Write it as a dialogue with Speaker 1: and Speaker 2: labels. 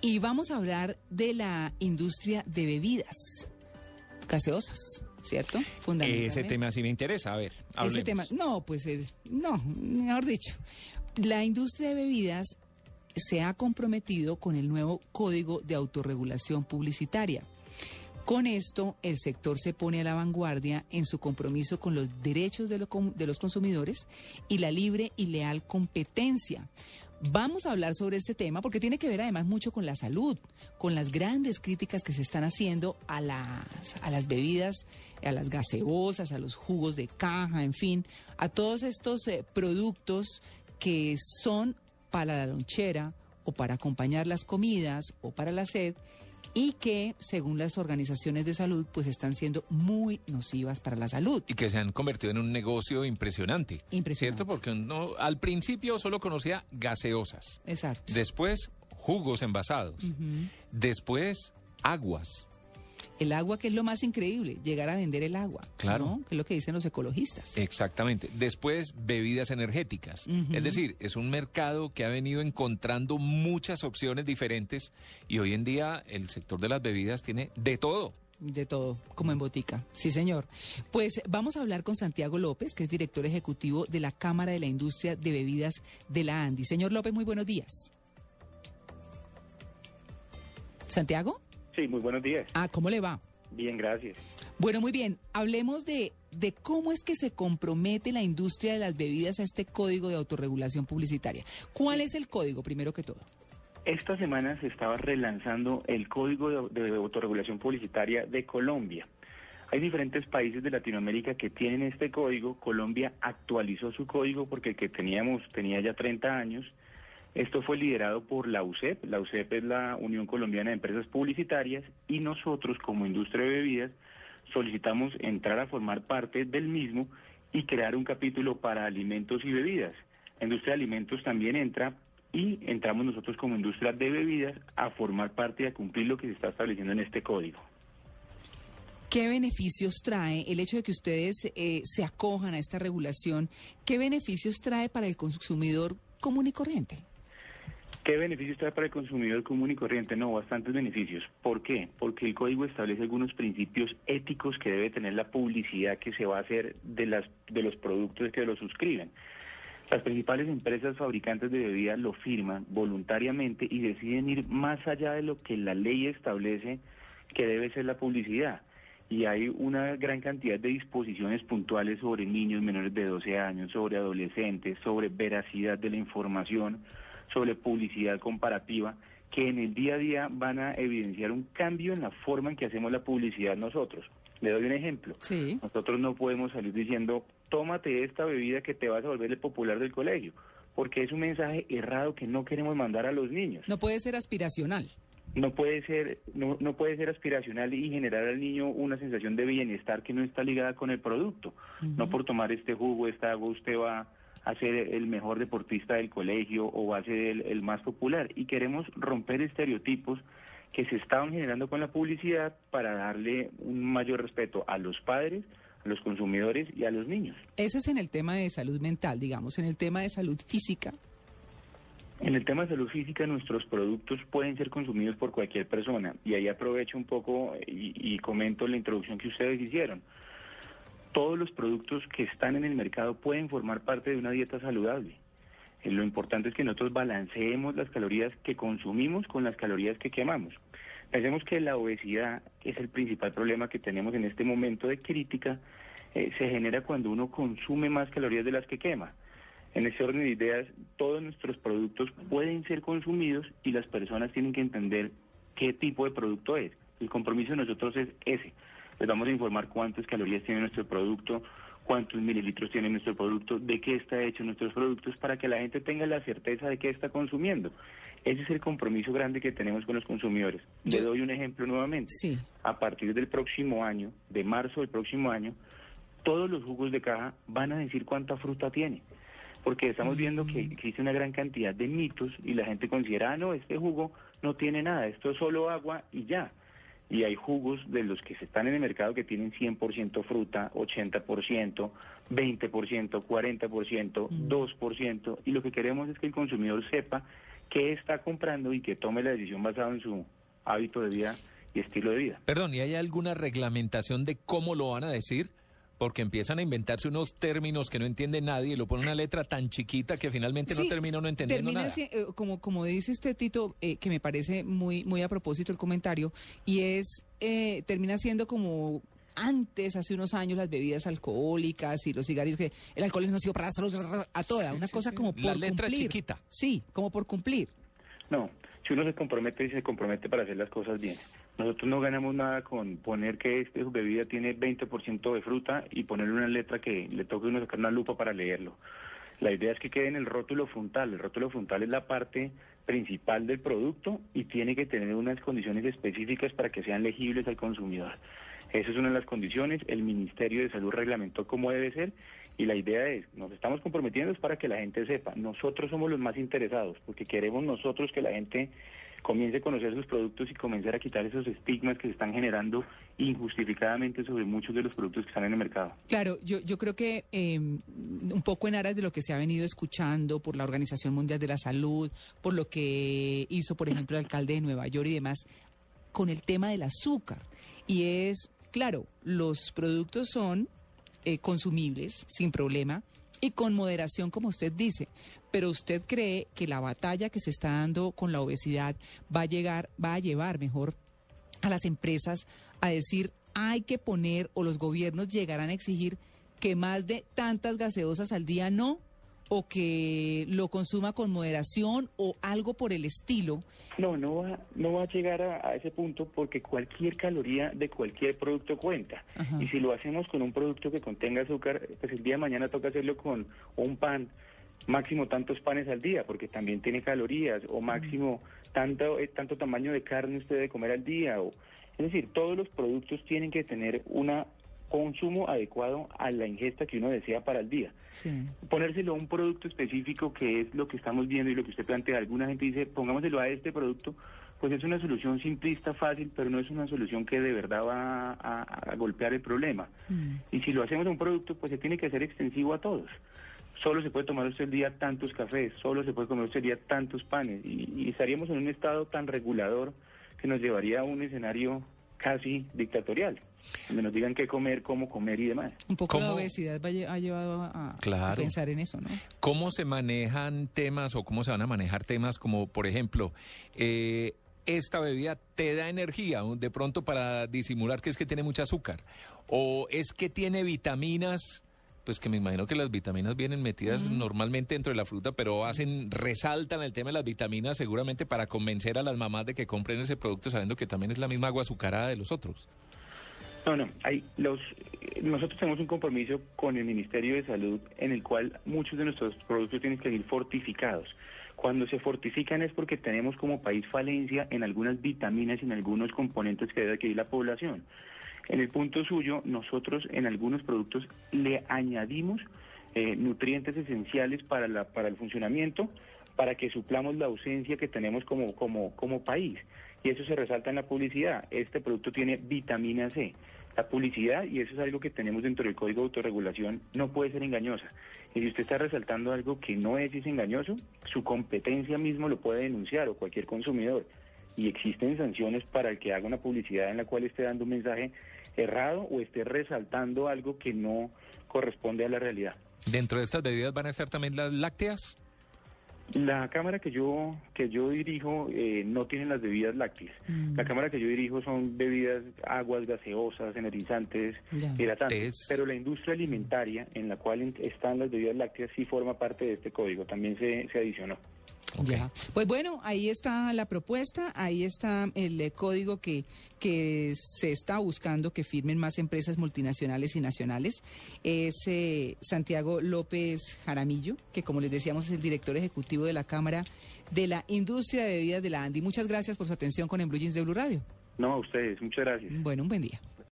Speaker 1: Y vamos a hablar de la industria de bebidas gaseosas, ¿cierto?
Speaker 2: Ese tema sí me interesa, a ver, hablemos.
Speaker 1: Ese tema, no, pues eh, no, mejor dicho, la industria de bebidas se ha comprometido con el nuevo Código de Autorregulación Publicitaria. Con esto, el sector se pone a la vanguardia en su compromiso con los derechos de, los consumidores y la libre y leal competencia. Vamos a hablar sobre este tema porque tiene que ver además mucho con la salud, con las grandes críticas que se están haciendo a las, a las bebidas, a las gaseosas, a los jugos de caja, en fin, a todos estos eh, productos que son para la lonchera o para acompañar las comidas o para la sed y que, según las organizaciones de salud, pues están siendo muy nocivas para la salud.
Speaker 2: Y que se han convertido en un negocio impresionante.
Speaker 1: Impresionante.
Speaker 2: ¿Cierto? Porque uno al principio solo conocía gaseosas.
Speaker 1: Exacto.
Speaker 2: Después, jugos envasados. Después, aguas.
Speaker 1: El agua, que es lo más increíble, llegar a vender el agua.
Speaker 2: Claro.
Speaker 1: Que es lo que dicen los ecologistas.
Speaker 2: Exactamente. Después, bebidas energéticas. Es decir, es un mercado que ha venido encontrando muchas opciones diferentes y hoy en día el sector de las bebidas tiene de todo.
Speaker 1: De todo, como en botica. Sí, señor. Pues vamos a hablar con Santiago López, que es director ejecutivo de la Cámara de la Industria de Bebidas de la ANDI. Señor López, muy buenos días. ¿Santiago?
Speaker 3: Sí, muy buenos días.
Speaker 1: Ah, ¿cómo le va?
Speaker 3: Bien, gracias.
Speaker 1: Bueno, muy bien. Hablemos de, de cómo es que se compromete la industria de las bebidas a este código de autorregulación publicitaria. ¿Cuál es el código, primero que todo?
Speaker 3: Esta semana se estaba relanzando el Código de, de, Autorregulación Publicitaria de Colombia. Hay diferentes países de Latinoamérica que tienen este código. Colombia actualizó su código porque el que teníamos tenía ya 30 años. Esto fue liderado por la UCEP. La UCEP es la Unión Colombiana de Empresas Publicitarias y nosotros como industria de bebidas solicitamos entrar a formar parte del mismo y crear un capítulo para alimentos y bebidas. La industria de alimentos también entra y entramos nosotros como industria de bebidas a formar parte y a cumplir lo que se está estableciendo en este código.
Speaker 1: ¿Qué beneficios trae el hecho de que ustedes eh, se acojan a esta regulación? ¿Qué beneficios trae para el consumidor común y corriente?
Speaker 3: ¿Qué beneficios trae para el consumidor común y corriente? No, bastantes beneficios. ¿Por qué? Porque el código establece algunos principios éticos que debe tener la publicidad que se va a hacer de, las, de los productos que lo suscriben. Las principales empresas fabricantes de bebidas lo firman voluntariamente y deciden ir más allá de lo que la ley establece que debe ser la publicidad. Y hay una gran cantidad de disposiciones puntuales sobre niños menores de 12 años, sobre adolescentes, sobre veracidad de la información, sobre publicidad comparativa, que en el día a día van a evidenciar un cambio en la forma en que hacemos la publicidad nosotros. Le doy un ejemplo.
Speaker 1: Sí.
Speaker 3: Nosotros no podemos salir diciendo, tómate esta bebida que te vas a volver el popular del colegio, porque es un mensaje errado que no queremos mandar a los niños.
Speaker 1: No puede ser aspiracional.
Speaker 3: No puede ser, no, no puede ser aspiracional y generar al niño una sensación de bienestar que no está ligada con el producto. Uh -huh. No por tomar este jugo, esta agua, usted va a ser el mejor deportista del colegio o va a ser el, el más popular. Y queremos romper estereotipos que se estaban generando con la publicidad para darle un mayor respeto a los padres, a los consumidores y a los niños.
Speaker 1: Eso es en el tema de salud mental, digamos, en el tema de salud física.
Speaker 3: En el tema de salud física, nuestros productos pueden ser consumidos por cualquier persona. Y ahí aprovecho un poco y, y comento la introducción que ustedes hicieron. Todos los productos que están en el mercado pueden formar parte de una dieta saludable. Eh, lo importante es que nosotros balanceemos las calorías que consumimos con las calorías que quemamos. Pensemos que la obesidad es el principal problema que tenemos en este momento de crítica. Eh, se genera cuando uno consume más calorías de las que quema. En ese orden de ideas, todos nuestros productos pueden ser consumidos y las personas tienen que entender qué tipo de producto es. El compromiso de nosotros es ese. Les vamos a informar cuántas calorías tiene nuestro producto, cuántos mililitros tiene nuestro producto, de qué está hecho nuestros productos, para que la gente tenga la certeza de qué está consumiendo. Ese es el compromiso grande que tenemos con los consumidores. Le doy un ejemplo nuevamente.
Speaker 1: Sí.
Speaker 3: A partir del próximo año, de marzo del próximo año, todos los jugos de caja van a decir cuánta fruta tiene. Porque estamos viendo que existe una gran cantidad de mitos y la gente considera, ah, no, este jugo no tiene nada, esto es solo agua y ya y hay jugos de los que se están en el mercado que tienen 100% fruta, 80%, 20%, 40%, 2%, y lo que queremos es que el consumidor sepa qué está comprando y que tome la decisión basada en su hábito de vida y estilo de vida.
Speaker 2: Perdón, ¿y hay alguna reglamentación de cómo lo van a decir? Porque empiezan a inventarse unos términos que no entiende nadie y lo ponen una letra tan chiquita que finalmente no termina uno entendiendo nada.
Speaker 1: eh, como, como dice usted, Tito, eh, que me parece muy, muy a propósito el comentario, y es, eh, termina siendo como antes, hace unos años, las bebidas alcohólicas y los cigarrillos, que el alcohol es nocivo para la salud, a toda,
Speaker 2: Sí,
Speaker 1: una
Speaker 2: sí,
Speaker 1: cosa
Speaker 2: sí.
Speaker 1: como por
Speaker 2: La letra
Speaker 1: cumplir.
Speaker 2: chiquita.
Speaker 1: Sí, como por cumplir.
Speaker 3: No, si uno se compromete y se compromete para hacer las cosas bien. Nosotros no ganamos nada con poner que esta bebida tiene 20% de fruta y ponerle una letra que le toque uno sacar una lupa para leerlo. La idea es que quede en el rótulo frontal. El rótulo frontal es la parte principal del producto y tiene que tener unas condiciones específicas para que sean legibles al consumidor. Esa es una de las condiciones. El Ministerio de Salud reglamentó cómo debe ser y la idea es, nos estamos comprometiendo es para que la gente sepa. Nosotros somos los más interesados porque queremos nosotros que la gente comience a conocer sus productos y comenzar a quitar esos estigmas que se están generando injustificadamente sobre muchos de los productos que están en el mercado.
Speaker 1: Claro, yo, yo creo que eh, un poco en aras de lo que se ha venido escuchando por la Organización Mundial de la Salud, por lo que hizo, por ejemplo, el alcalde de Nueva York y demás, con el tema del azúcar. Y es, claro, los productos son eh, consumibles sin problema y con moderación, como usted dice. Pero usted cree que la batalla que se está dando con la obesidad va a llegar, va a llevar mejor a las empresas a decir hay que poner o los gobiernos llegarán a exigir que más de tantas gaseosas al día no o que lo consuma con moderación o algo por el estilo.
Speaker 3: No, no va, no va a llegar a, a ese punto porque cualquier caloría de cualquier producto cuenta.
Speaker 1: Ajá.
Speaker 3: Y si lo hacemos con un producto que contenga azúcar, pues el día de mañana toca hacerlo con un pan, máximo tantos panes al día, porque también tiene calorías, o máximo tanto, eh, tanto tamaño de carne usted debe comer al día. O, es decir, todos los productos tienen que tener un consumo adecuado a la ingesta que uno desea para el día
Speaker 1: Sí.
Speaker 3: ponérselo a un producto específico que es lo que estamos viendo y lo que usted plantea. Alguna gente dice, pongámoselo a este producto, pues es una solución simplista, fácil, pero no es una solución que de verdad va a, a golpear el problema.
Speaker 1: Mm.
Speaker 3: Y si lo hacemos a un producto, pues se tiene que hacer extensivo a todos. Solo se puede tomar usted el día tantos cafés, solo se puede comer usted el día tantos panes. Y, y estaríamos en un estado tan regulador que nos llevaría a un escenario casi dictatorial, donde nos digan qué comer, cómo comer y demás.
Speaker 1: Un poco la obesidad va ha llevado a, pensar en eso, ¿no?
Speaker 2: ¿Cómo se manejan temas o cómo se van a manejar temas como, por ejemplo, eh, esta bebida te da energía, de pronto para disimular que es que tiene mucho azúcar? ¿O es que tiene vitaminas? Pues que me imagino que las vitaminas vienen metidas normalmente dentro de la fruta, pero hacen, resaltan el tema de las vitaminas seguramente para convencer a las mamás de que compren ese producto sabiendo que también es la misma agua azucarada de los otros.
Speaker 3: No, no. Hay los, nosotros tenemos un compromiso con el Ministerio de Salud en el cual muchos de nuestros productos tienen que ir fortificados. Cuando se fortifican es porque tenemos como país falencia en algunas vitaminas y en algunos componentes que debe adquirir la población. En el punto suyo, nosotros en algunos productos le añadimos eh, nutrientes esenciales para, la, para el funcionamiento, para que suplamos la ausencia que tenemos como, como, como país. Y eso se resalta en la publicidad. Este producto tiene vitamina C. La publicidad, y eso es algo que tenemos dentro del Código de Autorregulación, no puede ser engañosa. Y si usted está resaltando algo que no es, es engañoso, su competencia mismo lo puede denunciar o cualquier consumidor. Y existen sanciones para el que haga una publicidad en la cual esté dando un mensaje errado o esté resaltando algo que no corresponde a la realidad.
Speaker 2: ¿Dentro de estas bebidas van a estar también las lácteas?
Speaker 3: La cámara que yo que yo dirijo eh, no tiene las bebidas lácteas. La cámara que yo dirijo son bebidas, aguas gaseosas, energizantes, hidratantes. Pero la industria alimentaria en la cual están las bebidas lácteas sí forma parte de este código. También se, se adicionó.
Speaker 1: Ya. Pues bueno, ahí está la propuesta, ahí está el eh, código que, que se está buscando que firmen más empresas multinacionales y nacionales. Es eh, Santiago López Jaramillo, que como les decíamos es el director ejecutivo de la Cámara de la Industria de Bebidas de la ANDI. Muchas gracias por su atención con el Blue Jeans de Blue Radio.
Speaker 3: No, a ustedes. Muchas gracias.
Speaker 1: Bueno, un buen día.